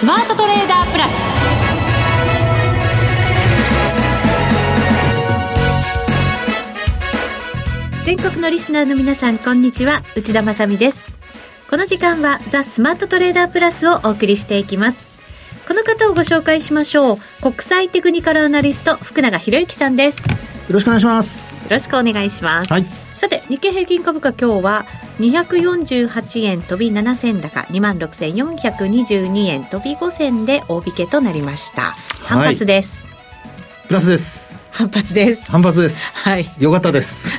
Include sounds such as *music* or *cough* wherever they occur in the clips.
スマートトレーダープラス。全国のリスナーの皆さんこんにちは。内田まさです。この時間はザ・スマートトレーダープラスをお送りしていきます。この方をご紹介しましょう。国際テクニカルアナリスト福永博之さんです。よろしくお願いします。よろしくお願いします、はい、さて日経平均株価今日は248円飛び7銭高26,422円飛び5銭で大引けとなりました。反発です、はい、プラスです。反発です。反発です。はい。よかったです。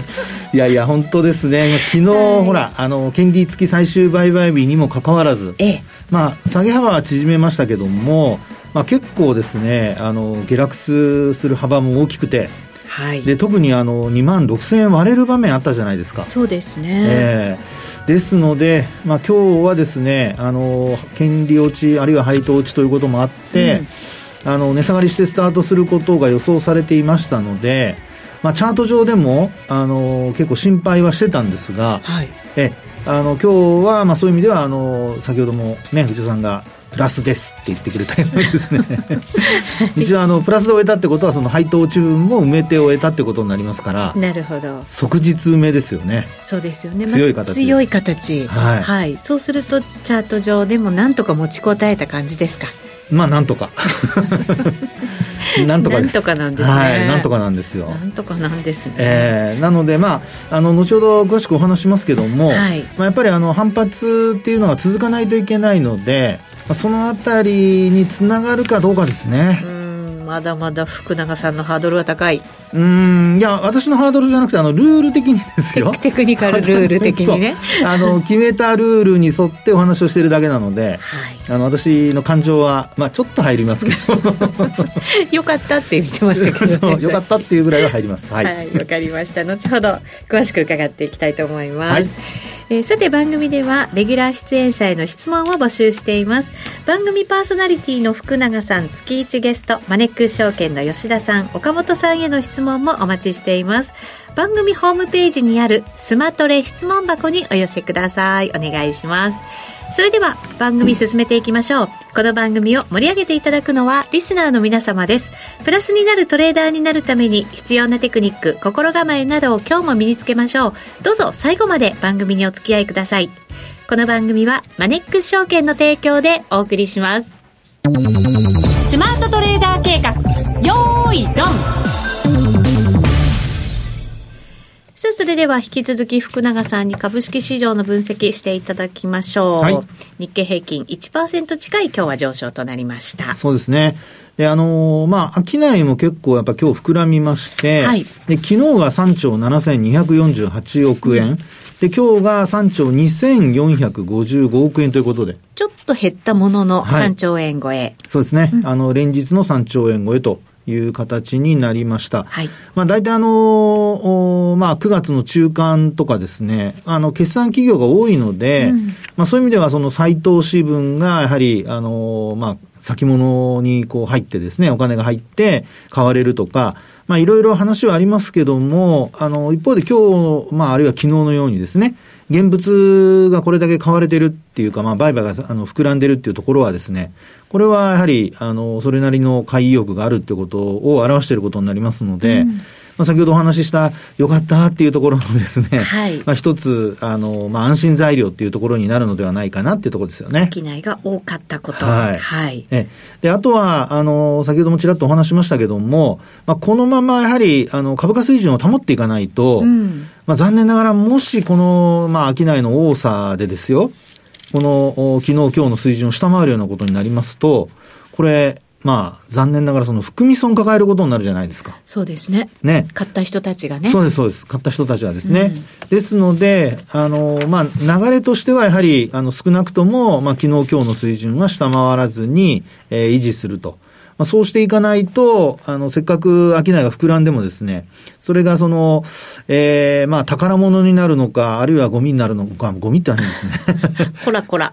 *laughs* いやいや本当ですね。昨日、はい、ほらあの権利付き最終売買日にもかかわらず、ええ、まあ下げ幅は縮めましたけどもまあ、結構ですねあの下落する幅も大きくて、はい、で特にあの2万6000円割れる場面あったじゃないですか。そうですね、えー、ですので、まあ、今日はですねあの権利落ちあるいは配当落ちということもあって、うん、あの値下がりしてスタートすることが予想されていましたので、まあ、チャート上でもあの結構心配はしてたんですが、はい、えあの今日はまあそういう意味ではあの先ほどもね藤田さんがプラスですって言ってくれたようですね。*laughs* 一応あのプラスで終えたってことはその配当値分も埋めて終えたってことになりますからなるほど。即日埋めですよね。そうですよね、強い形強い形、はい、はい、そうするとチャート上でもなんとか持ちこたえた感じですか？まあなんとか。*laughs* なんとかです。なんとかなんですね。はい、なんとかなんですよ。なんとかなんですね。えー、なので、まあ、あの、後ほど詳しくお話しますけども、はい、まあ、やっぱりあの、反発っていうのが続かないといけないので、そのあたりにつながるかどうかですね。まだまだ福永さんのハードルは高い。うんいや私のハードルじゃなくてあのルール的にですよ。テクニカルルール的にね。あの決めたルールに沿ってお話をしているだけなので、はい、あの私の感情は、まあ、ちょっと入りますけど。*laughs* よかったって言ってましたけど、ね、よかったっていうぐらいは入ります。はい。わ、はい、かりました。後ほど詳しく伺っていきたいと思います、はい。えー、さて番組ではレギュラー出演者への質問を募集しています。番組パーソナリティの福永さん月1ゲストマネックス証券の吉田さん岡本さんへの質問もお待ちしています番組ホームページにあるスマトレ質問箱にお寄せくださいお願いしますそれでは番組進めていきましょう。この番組を盛り上げていただくのはリスナーの皆様です。プラスになるトレーダーになるために必要なテクニック、心構えなどを今日も身につけましょう。どうぞ最後まで番組にお付き合いください。この番組はマネックス証券の提供でお送りします。スマートトレーダー計画、よーいドンさあ、それでは引き続き福永さんに株式市場の分析していただきましょう。はい、日経平均1%近い今日は上昇となりました。そうですね。で、あのー、まあ、商いも結構やっぱ今日膨らみまして、はい、で、昨日が3兆7248億円。うんで、今日が3兆2455億円ということで。ちょっと減ったものの3兆円超え。はい、そうですね。うん、あの、連日の3兆円超えという形になりました。はい。まあ大体あの、まあ9月の中間とかですね、あの決算企業が多いので、うん、まあそういう意味ではその再投資分がやはり、あの、まあ先物にこう入ってですね、お金が入って買われるとか、まあいろいろ話はありますけども、あの一方で今日、まああるいは昨日のようにですね、現物がこれだけ買われてるっていうか、まあ、売買があの膨らんでるっていうところはですね、これはやはり、あの、それなりの買い意欲があるってことを表していることになりますので、うんまあ、先ほどお話しした、よかったっていうところのですね、はい、まあ一つ、あの、まあ安心材料っていうところになるのではないかなっていうところですよね。商いが多かったこと。はい。はい。え、で、あとは、あの、先ほどもちらっとお話しましたけども、まあこのままやはり、あの、株価水準を保っていかないと、うん、まあ残念ながら、もしこの、まあ商いの多さでですよ、この、昨日今日の水準を下回るようなことになりますと、これ、まあ、残念ながらその含み損抱えることになるじゃないですか。そうですね。ね。買った人たちがね。そうです、そうです。買った人たちはですね。うん、ですので、あの、まあ、流れとしてはやはり、あの、少なくとも、まあ、昨日今日の水準は下回らずに、えー、維持すると。まあ、そうしていかないと、あの、せっかく商いが膨らんでもですね、それがその、ええー、まあ、宝物になるのか、あるいはゴミになるのか、ゴミってあるんですね。こらこら。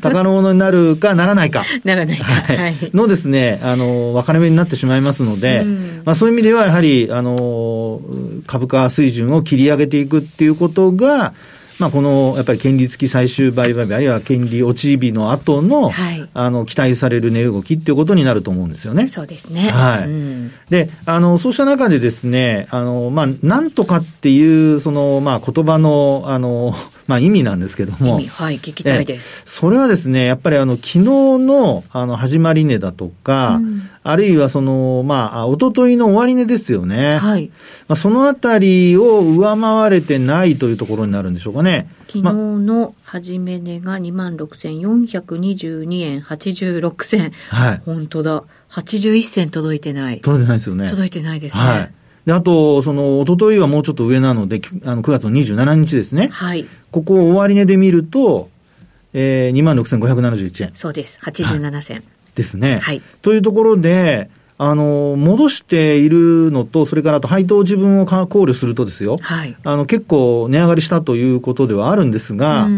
宝物になるか、ならないか。ならないか。はい。のですね、あの、分かれ目になってしまいますので、うん、まあ、そういう意味では、やはり、あの、株価水準を切り上げていくっていうことが、まあ、このやっぱり権利付き最終売買日、あるいは権利落ち日の後の、はい、あの、期待される値動きっていうことになると思うんですよね。そうですね。はい。うん、で、あの、そうした中でですね、あの、まあ、なんとかっていう、その、まあ、言葉の、あの、まあ、意味なんですけども。はい、聞きたいです。それはですね、やっぱりあの、昨日の、あの、始まり値だとか、うん、あるいはその、まあ、おとといの終値ですよね。はい。まあ、そのあたりを上回れてないというところになるんでしょうかね。昨日の始め値が26,422円86銭。はい。本当だ。81銭届いてない。届いてないですよね。届いてないですね。はい。で、あと、その、おとといはもうちょっと上なので、あの、9月の27日ですね。はい。ここを終値で見ると、えー、26,571円。そうです。87銭、はい。ですね。はい。というところで、あの、戻しているのと、それからあと配当自分を考慮するとですよ。はい。あの、結構値上がりしたということではあるんですが、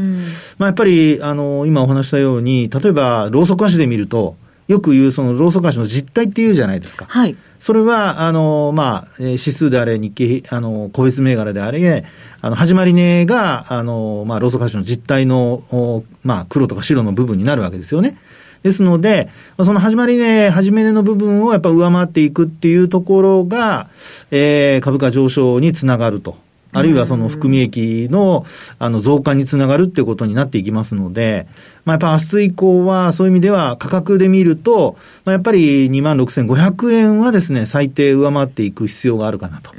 まあやっぱり、あの、今お話したように、例えば、ローソク足で見ると、よく言うそのローソク足の実態っていうじゃないですか。はい。それは、あの、まあ、指数であれ、日経、あの、個別銘柄であれ、あの、始まり値が、あの、まあ、ローソク足の実態の、まあ、黒とか白の部分になるわけですよね。ですので、その始まり値、始め値の部分をやっぱ上回っていくっていうところが、えー、株価上昇につながると。あるいはその含み益のあの増加につながるっていうことになっていきますので、まあ、やっぱ明日以降はそういう意味では価格で見ると、まあ、やっぱり26,500円はですね、最低上回っていく必要があるかなと。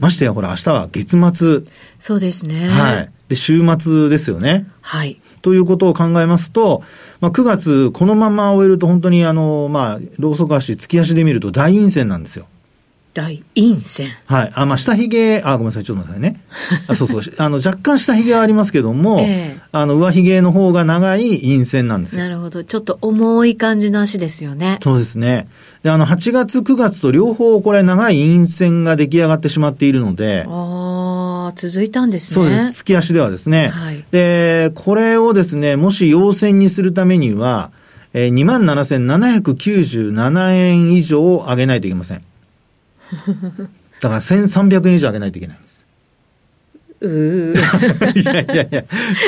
ましてやほら明日は月末。そうですね。はい。で、週末ですよね。はい。ということを考えますと、まあ、9月このまま終えると本当にあの、まあ、ローソク足、月足で見ると大陰線なんですよ。大陰線。はい。あ、まあ、下髭、あ、ごめんなさい、ちょっと待ってね。*laughs* あそうそう。あの、若干下髭はありますけども、えー、あの、上髭の方が長い陰線なんですよ。なるほど。ちょっと重い感じの足ですよね。そうですね。で、あの、8月、9月と両方、これ、長い陰線が出来上がってしまっているので。ああ、続いたんですね。そうです。月足ではですね。はい。で、これをですね、もし陽線にするためには、えー、27,797円以上上げないといけません。*laughs* だから1300円以上上げないといけないんです。う *laughs* いやいやいや、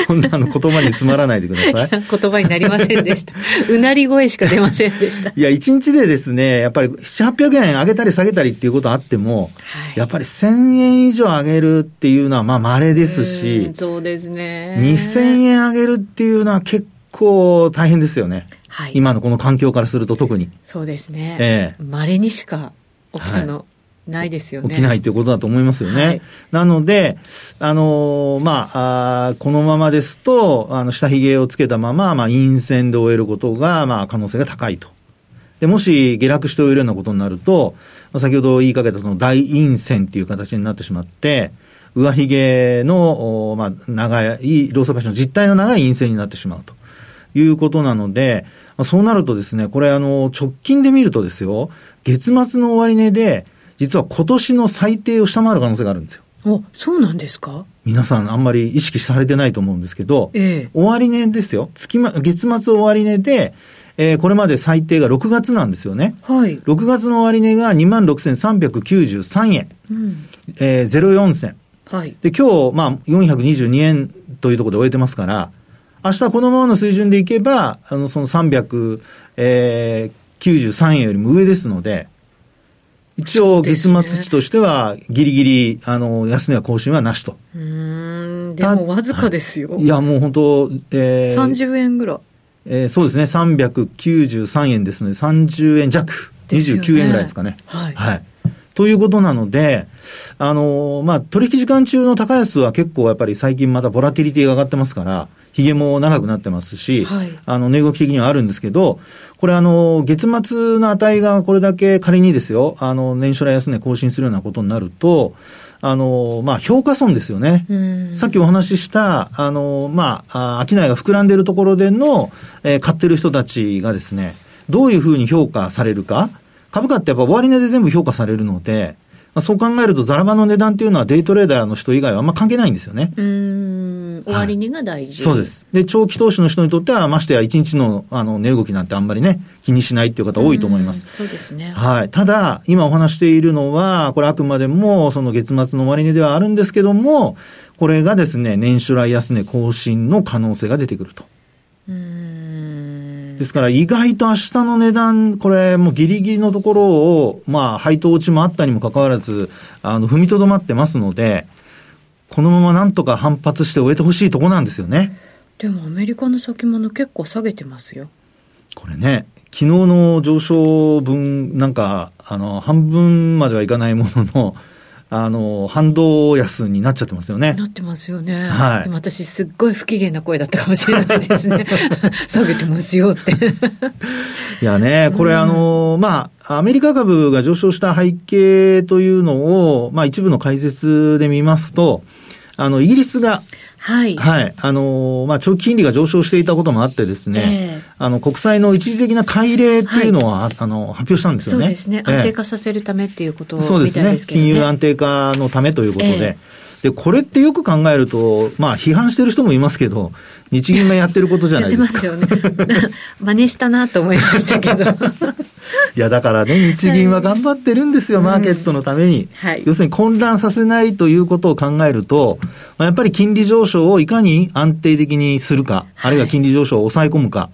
そんなの言葉に詰まらないでください。*laughs* い言葉になりませんでした。うなり声しか出ませんでした。いや、一日でですね、やっぱり7、800円上げたり下げたりっていうことあっても、はい、やっぱり1000円以上上げるっていうのはまあ稀ですし、そうですね。2000円上げるっていうのは結構大変ですよね。はい。今のこの環境からすると特に。そうですね。ええー。稀にしか起きたの。はいないですよね。起きないということだと思いますよね。はい、なので、あのー、まあ、あこのままですと、あの、下髭をつけたまま、まあ、陰線で終えることが、まあ、可能性が高いと。で、もし下落して終えるようなことになると、まあ、先ほど言いかけたその大陰線っていう形になってしまって、上髭の、まあ、長い、ローソク足の実態の長い陰線になってしまうということなので、まあ、そうなるとですね、これあの、直近で見るとですよ、月末の終値で、実は今年の最低を下回る可能性があるんですよ。お、そうなんですか？皆さんあんまり意識されてないと思うんですけど、ええ、終値ですよ。月ま、月末終値で、えー、これまで最低が6月なんですよね。はい。6月の終値が26,393円。うん。えー、04銭。はい。で、今日、まあ、422円というところで終えてますから、明日このままの水準でいけば、あの、その393、えー、円よりも上ですので、一応、月末値としては、ぎりぎり、あの、安値は更新はなしと。うん、でもわずかですよ。いや、もう本当、えー、30円ぐらい。えー、そうですね、393円ですので、30円弱、29円ぐらいですかね。はい。はい。ということなので、あのまあ、取引時間中の高安は結構やっぱり最近またボラティリティが上がってますから、髭も長くなってますし、はい、あの、値動き的にはあるんですけど、これあの、月末の値がこれだけ仮にですよ、あの、年初来安値更新するようなことになると、あの、まあ、評価損ですよね。さっきお話しした、あの、まあ、商いが膨らんでいるところでの、えー、買ってる人たちがですね、どういうふうに評価されるか。株価ってやっぱ終値で全部評価されるので、まあ、そう考えると、ザラバの値段っていうのはデイトレーダーの人以外はあんま関係ないんですよね。うん。終値が大事、はい、そうです。で、長期投資の人にとっては、ましてや1日のあの値動きなんてあんまりね、気にしないっていう方多いと思います。そうですね。はい。ただ、今お話しているのは、これあくまでも、その月末の終値ではあるんですけども、これがですね、年初来安値更新の可能性が出てくると。ですから意外と明日の値段、これもうギリギリのところを、まあ配当落ちもあったにもかかわらず、あの、踏みとどまってますので、このままなんとか反発して終えてほしいとこなんですよね。でもアメリカの先物結構下げてますよ。これね、昨日の上昇分、なんか、あの、半分まではいかないものの、あの、反動安になっちゃってますよね。なってますよね。はい。私、すっごい不機嫌な声だったかもしれないですね。*laughs* 下げてますよって *laughs* いやね、これ、うん、あの、まあ、アメリカ株が上昇した背景というのを、まあ、一部の解説で見ますと、あの、イギリスが、はい。はい。あの、まあ、長期金利が上昇していたこともあってですね、えー、あの、国債の一時的な買い入れっていうのは、はい、あの、発表したんですよね。そうですね。安定化させるためっていうことみたいですけどね。そうですね。金融安定化のためということで。えー、で、これってよく考えると、まあ、批判してる人もいますけど、日銀がやってることじゃないですか。やってますよね。*laughs* 真似したなと思いましたけど。*laughs* いや、だからね、日銀は頑張ってるんですよ、はい、マーケットのために、はい。要するに混乱させないということを考えると、まあ、やっぱり金利上昇をいかに安定的にするか、あるいは金利上昇を抑え込むか。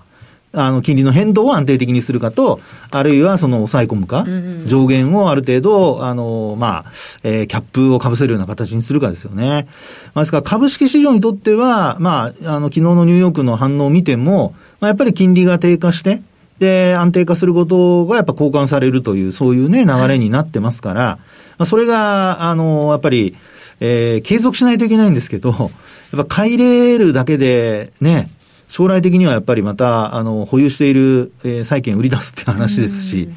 あの、金利の変動を安定的にするかと、あるいはその抑え込むか、上限をある程度、あの、まあ、えー、キャップを被せるような形にするかですよね。まあ、ですから株式市場にとっては、まあ、あの、昨日のニューヨークの反応を見ても、まあ、やっぱり金利が低下して、で、安定化することがやっぱ交換されるという、そういうね、流れになってますから、はい、まあ、それが、あの、やっぱり、えー、継続しないといけないんですけど、やっぱ買い入れるだけで、ね、将来的にはやっぱりまた、あの、保有している、えー、債券売り出すって話ですし、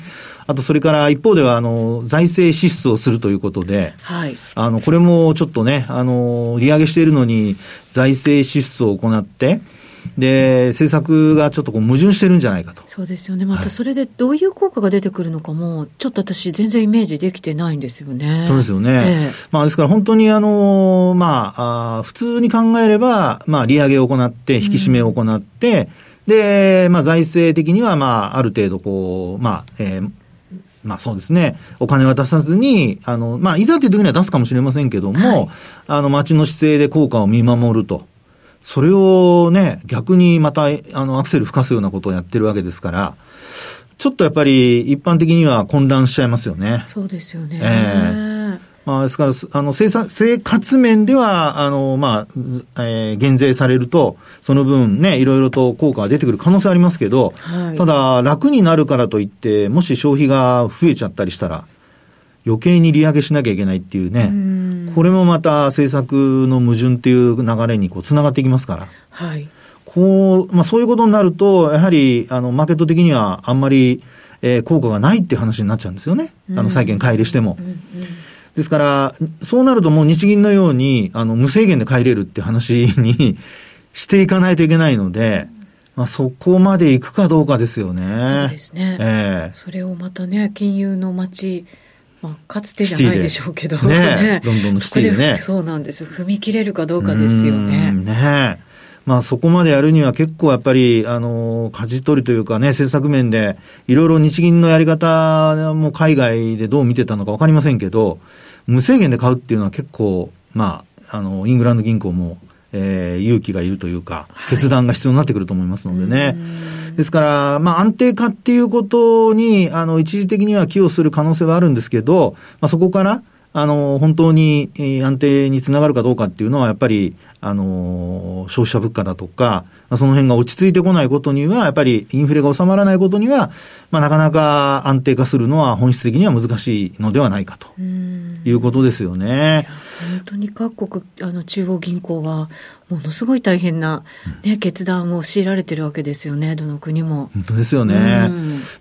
あと、それから一方では、あの、財政支出をするということで、はい。あの、これもちょっとね、あの、利上げしているのに、財政支出を行って、で、政策がちょっとこう矛盾してるんじゃないかと。そうですよね。またそれでどういう効果が出てくるのかも、ちょっと私全然イメージできてないんですよね。そうですよね。えー、まあですから本当にあの、まあ、あ普通に考えれば、まあ利上げを行って、引き締めを行って、うん、で、まあ財政的にはまあある程度こう、まあ、えーまあそうですね。お金は出さずに、あの、まあ、いざという時には出すかもしれませんけども、はい、あの、町の姿勢で効果を見守ると。それをね、逆にまた、あの、アクセル吹かすようなことをやってるわけですから、ちょっとやっぱり一般的には混乱しちゃいますよね。そうですよね。ええー、まあ、ですから、あの、生産、生活面では、あの、まあ、えー、減税されると、その分ね、いろいろと効果が出てくる可能性ありますけど、はい、ただ、楽になるからといって、もし消費が増えちゃったりしたら、余計に利上げしなきゃいけないっていうね、うこれもまた政策の矛盾っていう流れにこうつながっていきますから。はい。こう、まあそういうことになると、やはり、あの、マーケット的にはあんまり、えー、効果がないっていう話になっちゃうんですよね。あの、債券買い入れしても。うんうんですから、そうなるともう日銀のように、あの、無制限で買い入れるって話に *laughs* していかないといけないので、まあ、そこまで行くかどうかですよね。そうですね。ええー、それをまたね、金融の街、まあ、かつてじゃないでしょうけど、ね、ロンドンのシティでね。そうなんですよ。踏み切れるかどうかですよね。ねまあそこまでやるには結構やっぱり、あの、舵取りというかね、政策面で、いろいろ日銀のやり方も海外でどう見てたのかわかりませんけど、無制限で買うっていうのは結構、まあ、あの、イングランド銀行も、えー、勇気がいるというか、決断が必要になってくると思いますのでね。はいですから、まあ安定化っていうことに、あの、一時的には寄与する可能性はあるんですけど、まあそこから、あの、本当に安定につながるかどうかっていうのは、やっぱり、あの、消費者物価だとか、その辺が落ち着いてこないことには、やっぱりインフレが収まらないことには、まあ、なかなか安定化するのは本質的には難しいのではないかということですよね。本当に各国、あの、中央銀行は、ものすごい大変な、ね、決断を強いられてるわけですよね、どの国も。本当ですよね。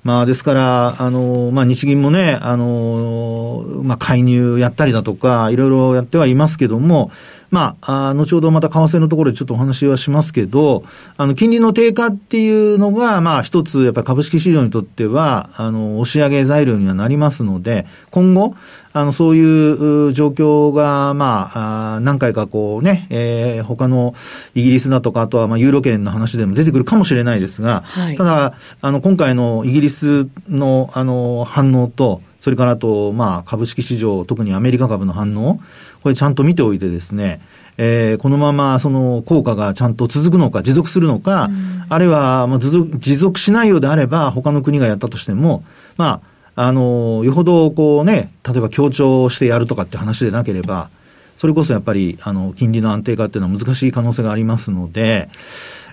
まあ、ですから、あの、まあ、日銀もね、あの、まあ、介入やったりだとか、いろいろやってはいますけども、まあ、あ後ほどまた為替のところでちょっとお話はしますけど、あの、金利の低下っていうのが、まあ、一つ、やっぱり株式市場にとっては、あの、押し上げ材料にはなりますので、今後、あの、そういう状況が、まあ、あ何回かこうね、えー、他のイギリスだとか、あとはまあユーロ圏の話でも出てくるかもしれないですが、はい、ただ、あの、今回のイギリスの、あの、反応と、それからあと、まあ、株式市場、特にアメリカ株の反応、これちゃんと見ておいてですね、えー、このままその効果がちゃんと続くのか、持続するのか、うん、あるいは、まあ、持続しないようであれば、他の国がやったとしても、まあ、あの、よほどこうね、例えば強調してやるとかって話でなければ、それこそやっぱり、あの、金利の安定化っていうのは難しい可能性がありますので、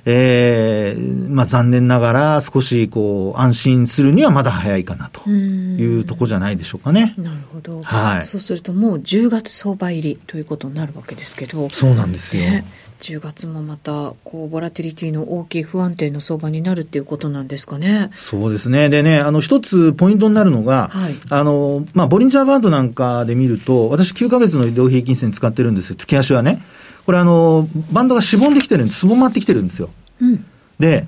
えー、まあ残念ながら少しこう安心するにはまだ早いかなというとこじゃないでしょうかね。なるほど。はい。そうするともう10月相場入りということになるわけですけど。そうなんですよ。ね10月もまた、こう、ボラティリティの大きい不安定の相場になるっていうことなんですかね。そうですね。でね、あの、一つポイントになるのが、はい、あの、まあ、ボリンジャーバンドなんかで見ると、私9ヶ月の移動平均線使ってるんですよ。月足はね。これあの、バンドがしぼんできてるんです。すぼまってきてるんですよ。うん、で、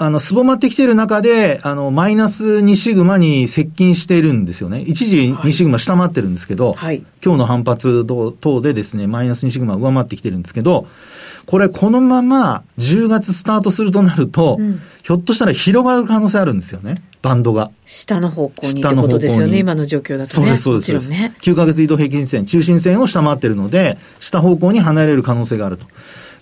あの、すぼまってきてる中で、あの、マイナス2シグマに接近しているんですよね。一時2シグマ下回ってるんですけど、はい、今日の反発等でですね、マイナス2シグマ上回ってきてるんですけど、これこのまま10月スタートするとなると、うん、ひょっとしたら広がる可能性あるんですよね。バンドが。下の方向にってことですよね、今の状況だとね。そうです、そうです。もちろんね。9ヶ月移動平均線、中心線を下回ってるので、下方向に離れる可能性があると。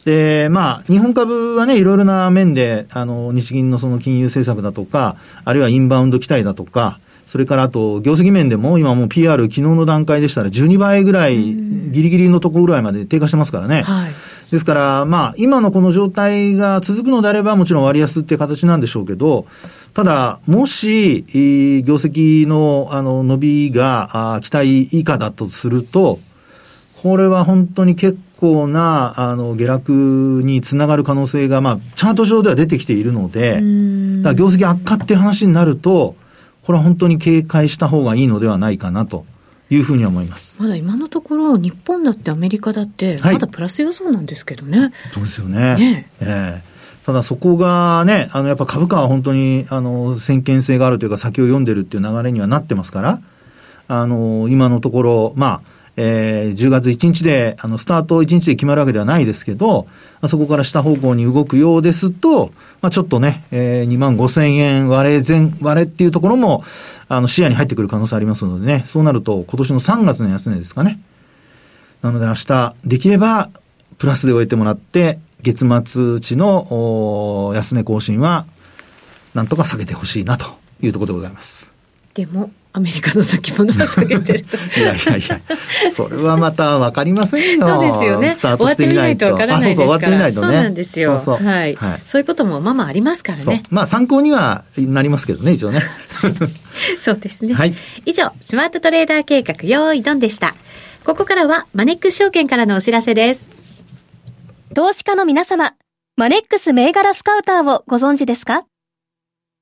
で、まあ、日本株はね、いろいろな面で、あの、日銀のその金融政策だとか、あるいはインバウンド期待だとか、それからあと、業績面でも、今もう PR、昨日の段階でしたら12倍ぐらい、ギリギリのところぐらいまで低下してますからね。はい。ですから、まあ、今のこの状態が続くのであれば、もちろん割安っていう形なんでしょうけど、ただ、もし、業績の、あの、伸びが、期待以下だとすると、これは本当に結構な、あの、下落につながる可能性が、まあ、チャート上では出てきているので、だ業績悪化って話になると、これは本当に警戒した方がいいのではないかなと。いうふうに思います。まだ今のところ、日本だってアメリカだって、まだプラス予想なんですけどね。はい、そうですよね。ねえー、ただそこがね、あの、やっぱ株価は本当に、あの、先見性があるというか、先を読んでるっていう流れにはなってますから、あの、今のところ、まあ、えー、10月1日で、あの、スタート1日で決まるわけではないですけど、あ、そこから下方向に動くようですと、まあ、ちょっとね、えー、2万5千円割れ前、割れっていうところも、あの、視野に入ってくる可能性ありますのでね、そうなると、今年の3月の安値ですかね。なので明日、できれば、プラスで終えてもらって、月末値の安値更新は、なんとか下げてほしいなというところでございます。でも、アメリカの先物が下げてると。*laughs* いやいやいや、それはまた分かりませんよ。そうですよね。スタートしてみないと。終わってみないと分からないですから。そうそう、終わってみないとね。そうなんですよ。そうそうはい。はい、そういうこともまあまあありますからね。まあ参考にはなりますけどね、一応ね。*laughs* そうですね。はい。以上、スマートトレーダー計画、用意ドンでした。ここからは、マネックス証券からのお知らせです。投資家の皆様、マネックス銘柄スカウターをご存知ですか？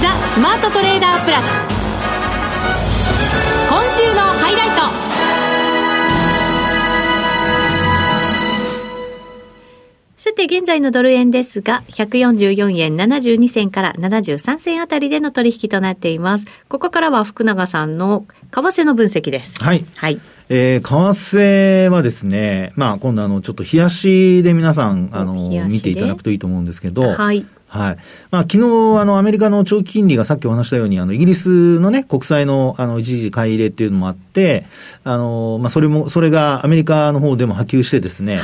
ザ・スマートトレーダープラス。今週のハイライト。さて、現在のドル円ですが、144円72銭から73銭あたりでの取引となっています。ここからは福永さんの為替の分析です。はい。はい。えー、為替はですね、まあ、今度あの、ちょっと冷やしで皆さん、あの、見ていただくといいと思うんですけど、はい。はい。まあ、昨日、あの、アメリカの長期金利がさっきお話したように、あの、イギリスのね、国債の、あの、一時買い入れっていうのもあって、あの、まあ、それも、それがアメリカの方でも波及してですね、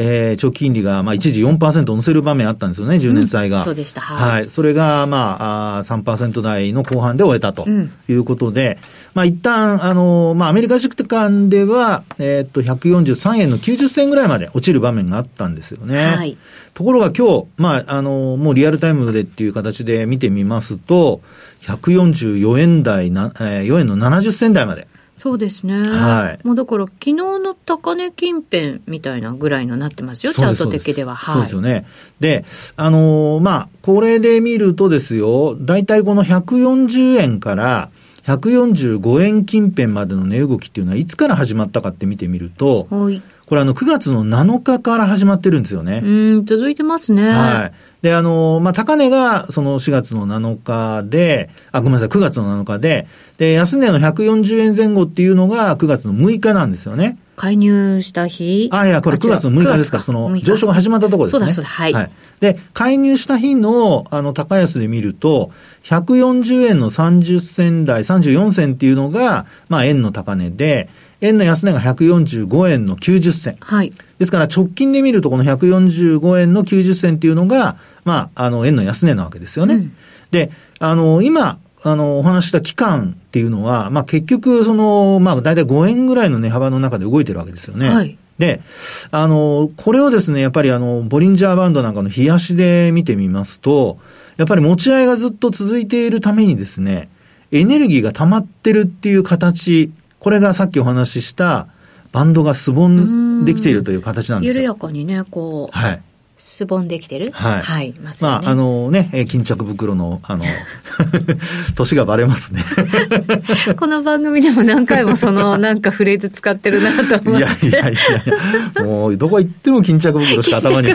えー、長期金利が、まあ、一時4%乗せる場面あったんですよね、10年債が。うん、そうでした。はい。はい。それが、まあ、あ3%台の後半で終えたということで、うん、まあ、一旦、あの、まあ、アメリカ軸間では、えー、っと、143円の90銭ぐらいまで落ちる場面があったんですよね。はい。ところが今日、まあ、あの、もうリアルタイムでっていう形で見てみますと、144円台な、えー、4円の70銭台まで。そうですね。はい。もうだから、昨日の高値近辺みたいなぐらいのなってますよ、チャート的では。はい。そうですよね。で、あのー、まあ、これで見るとですよ、大体この140円から145円近辺までの値動きっていうのはいつから始まったかって見てみると、はい。これあの9月の7日から始まってるんですよね。うん、続いてますね。はい。で、あの、まあ、高値がその4月の7日で、あ、ごめんなさい、9月の7日で、で、安値の140円前後っていうのが9月の6日なんですよね。介入した日？あ、いや、これ9月の6日ですか、その上昇が始まったところですね。そうだ、そうだ、はい。はい。で、介入した日の、あの、高安で見ると、140円の30銭台、34銭っていうのが、まあ、円の高値で、円の安値が145円の90銭。はい。ですから直近で見るとこの145円の90銭っていうのが、まあ、あの、円の安値なわけですよね。うん、で、あの、今、あの、お話した期間っていうのは、まあ結局、その、まあ大体5円ぐらいの値幅の中で動いてるわけですよね。はい。で、あの、これをですね、やっぱりあの、ボリンジャーバンドなんかの冷やしで見てみますと、やっぱり持ち合いがずっと続いているためにですね、エネルギーが溜まってるっていう形これがさっきお話ししたバンドがすぼんできているという形なんですよ。緩やかにね、こう。はい。すぼんできてる？はい。はい。まあ、あのね、巾着袋の、あの、*laughs* 年がバレますね。*laughs* この番組でも何回もその、*laughs* なんかフレーズ使ってるなと思って。いやいやいやもう、どこ行っても巾着袋しか頭に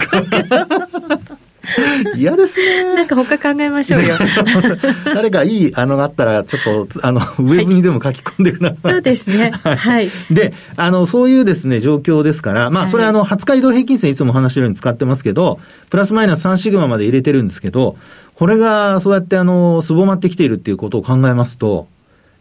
*laughs* 嫌ですね。なんか他考えましょうよ。*laughs* 誰かいいあのがあったら、ちょっと、あの、ウェブにでも書き込んでください。そうですね。はい。*laughs* で、あの、そういうですね、状況ですから、まあ、それあの、20日移動平均線いつも話してるように使ってますけど、プラスマイナス3シグマまで入れてるんですけど、これがそうやってあの、すぼまってきているっていうことを考えますと、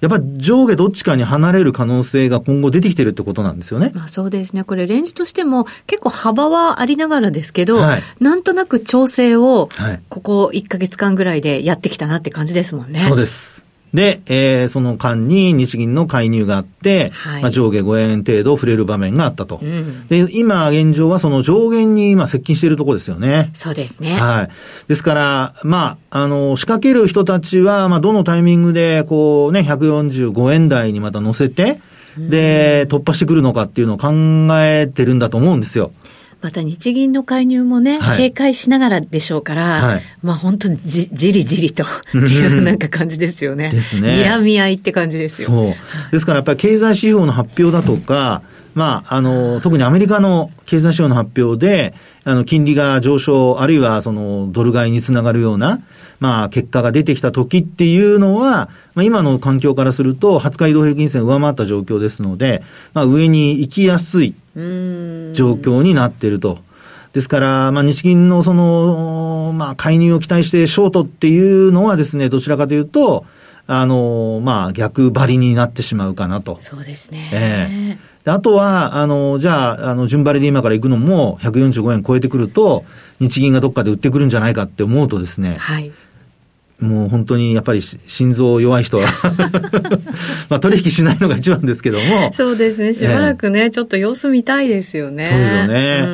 やっぱり上下どっちかに離れる可能性が今後出てきてるってことなんですよね。まあそうですね。これレンジとしても結構幅はありながらですけど、はい、なんとなく調整をここ1ヶ月間ぐらいでやってきたなって感じですもんね。そうです。で、えー、その間に日銀の介入があって、はい、まあ、上下5円程度触れる場面があったと。うん、で、今現状はその上限に今接近しているところですよね。そうですね。はい。ですから、まあ、あの、仕掛ける人たちは、まあ、どのタイミングで、こうね、145円台にまた乗せて、で、突破してくるのかっていうのを考えてるんだと思うんですよ。また日銀の介入もね、はい、警戒しながらでしょうから、はい、まあ本当にじじりじりとっていうなんか感じですよね。ですね。睨み合いって感じですよ。そう。ですからやっぱり経済指標の発表だとか、まあ、あの、特にアメリカの経済指標の発表で、あの、金利が上昇、あるいはその、ドル買いにつながるような、まあ、結果が出てきた時っていうのは、まあ、今の環境からすると、20日移動平均線上回った状況ですので、まあ、上に行きやすい状況になっていると。ですから、まあ、日銀のその、まあ、介入を期待してショートっていうのはですね、どちらかというと、あの、まあ、逆張りになってしまうかなと。そうですね。ええーあとは、あの、じゃあ、あの、順張りで今から行くのも145円超えてくると、日銀がどっかで売ってくるんじゃないかって思うとですね、はい。もう本当にやっぱり心臓弱い人は *laughs* まあ取引しないのが一番ですけども。そうですね。しばらくね、えー、ちょっと様子見たいですよね。そうですよね。う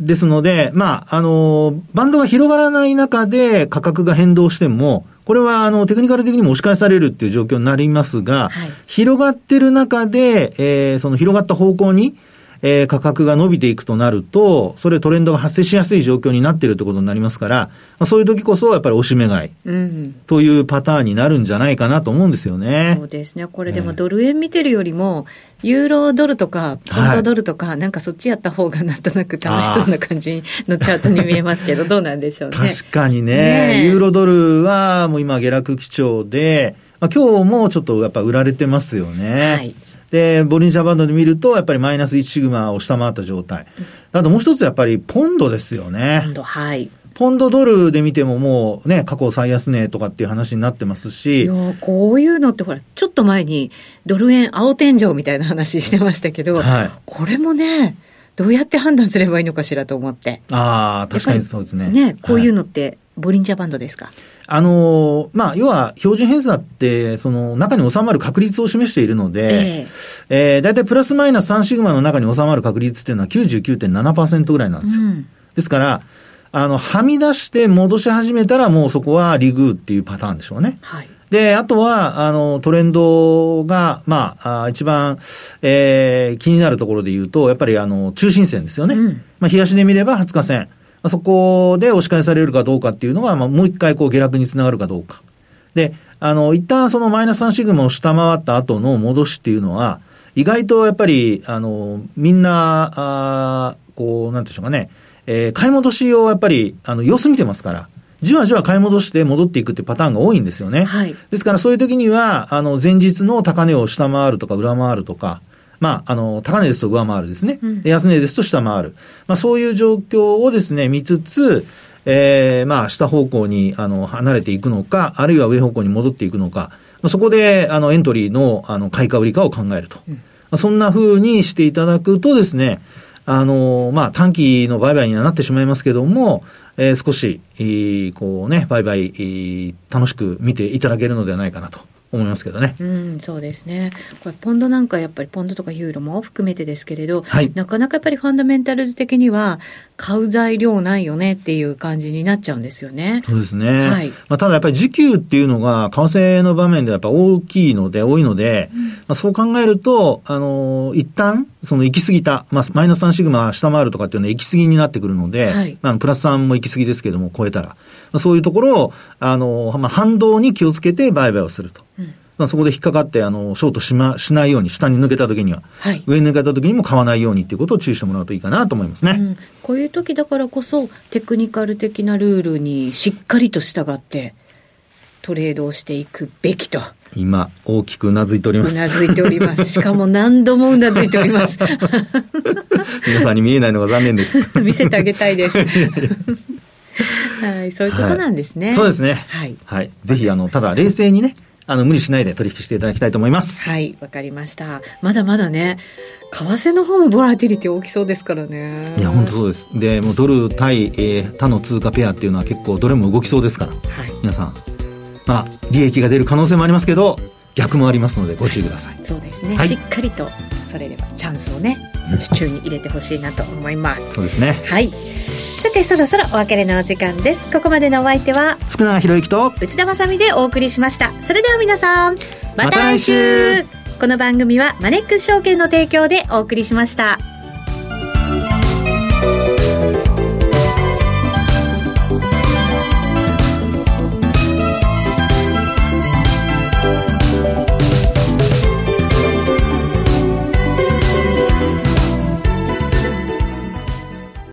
ん、ですので、まあ、あの、バンドが広がらない中で価格が変動しても、これはあのテクニカル的にも押し返されるっていう状況になりますが、はい、広がってる中で、えー、その広がった方向に、えー、価格が伸びていくとなると、それトレンドが発生しやすい状況になっているということになりますから、まあ、そういう時こそやっぱり押し目買い、うん、というパターンになるんじゃないかなと思うんですよね。そうですね。これでもドル円見てるよりも、ユーロドルとか、ポンドドルとか、はい、なんかそっちやった方がなんとなく楽しそうな感じのチャートに見えますけど、*laughs* どうなんでしょうね。確かにね、ユーロドルはもう今下落基調で、まあ、今日もちょっとやっぱ売られてますよね。はい。で、ボリンジャーバンドで見ると、やっぱりマイナス1シグマを下回った状態。あともう一つやっぱりポンドですよね。ポンド、はい。ポンドドルで見てももうね、過去最安値とかっていう話になってますし。いやこういうのってほら、ちょっと前にドル円青天井みたいな話してましたけど、はい、これもね、どうやって判断すればいいのかしらと思って。ああ、確かにそうですね。ね、こういうのって、ボリンジャーバンドですか、あのまあ、要は標準偏差って、その中に収まる確率を示しているので、えー、えー、大体プラスマイナス3シグマの中に収まる確率っていうのは99.7%ぐらいなんですよ。うん、ですから、あの、はみ出して戻し始めたらもうそこはリグーっていうパターンでしょうね。はい。で、あとは、あの、トレンドが、まあ、あ一番、えー、気になるところで言うと、やっぱりあの、中心線ですよね。うん、まあ、日足で見れば20日線。そこで押し返されるかどうかっていうのが、まあ、もう一回こう下落につながるかどうか。で、あの、一旦そのマイナス3シグマを下回った後の戻しっていうのは、意外とやっぱり、あの、みんな、あこう、なんていうんでしょうかね、えー、買い戻しをやっぱり、あの、様子見てますから、じわじわ買い戻して戻っていくっていうパターンが多いんですよね。はい。ですからそういう時には、あの、前日の高値を下回るとか裏回るとか、まあ、あの、高値ですと上回るですね。うん、安値ですと下回る。まあ、そういう状況をですね、見つつ、えー、まあ、下方向に、あの、離れていくのか、あるいは上方向に戻っていくのか、まあ、そこで、あの、エントリーの、あの、買いか売りかを考えると。うん、まあ、そんな風にしていただくとですね、あの、まあ、短期の売買にはなってしまいますけども、えー、少し、えー、こうね、売買、えー、楽しく見ていただけるのではないかなと思いますけどね。うん、そうですね。これ、ポンドなんかやっぱり、ポンドとかユーロも含めてですけれど、はい、なかなかやっぱりファンダメンタルズ的には、買う材料ないよねっていう感じになっちゃうんですよね。そうですね。はい。まあ、ただやっぱり需給っていうのが、為替の場面でやっぱ大きいので、多いので、うん、まあ、そう考えると、あの、一旦、その行き過ぎた、まあ、マイナス3シグマ下回るとかっていうのは行き過ぎになってくるので、はい、まあ、プラス3も行き過ぎですけども、超えたら。まあ、そういうところを、あの、まあ、反動に気をつけて売買をすると。うんまあ、そこで引っかかって、あの、ショートしま、しないように、下に抜けた時には、はい、上に抜けた時にも買わないようにっていうことを注意してもらうといいかなと思いますね。うん、こういう時だからこそ、テクニカル的なルールにしっかりと従って、トレードをしていくべきと。今、大きくうなずいております。うなずいております。しかも何度もうなずいております。*laughs* 皆さんに見えないのが残念です。*laughs* 見せてあげたいです。*laughs* はい、そういうことなんですね。はい、そうですね。はい。はい。ぜひ、あの、ただ冷静にね、あの、無理しないで取引していただきたいと思います。はい、わかりました。まだまだね、為替の方もボラティリティ大きそうですからね。いや、本当そうです。で、もうドル対、えー、他の通貨ペアっていうのは結構どれも動きそうですから、はい、皆さん、まあ、利益が出る可能性もありますけど、逆もありますのでご注意ください。そうですね。はい、しっかりと、それではチャンスをね、手中に入れてほしいなと思います。そうですね。はい。さてそろそろお別れのお時間ですここまでのお相手は福永博之と内田まさでお送りしましたそれでは皆さんまた来週ま、この番組はマネックス証券の提供でお送りしました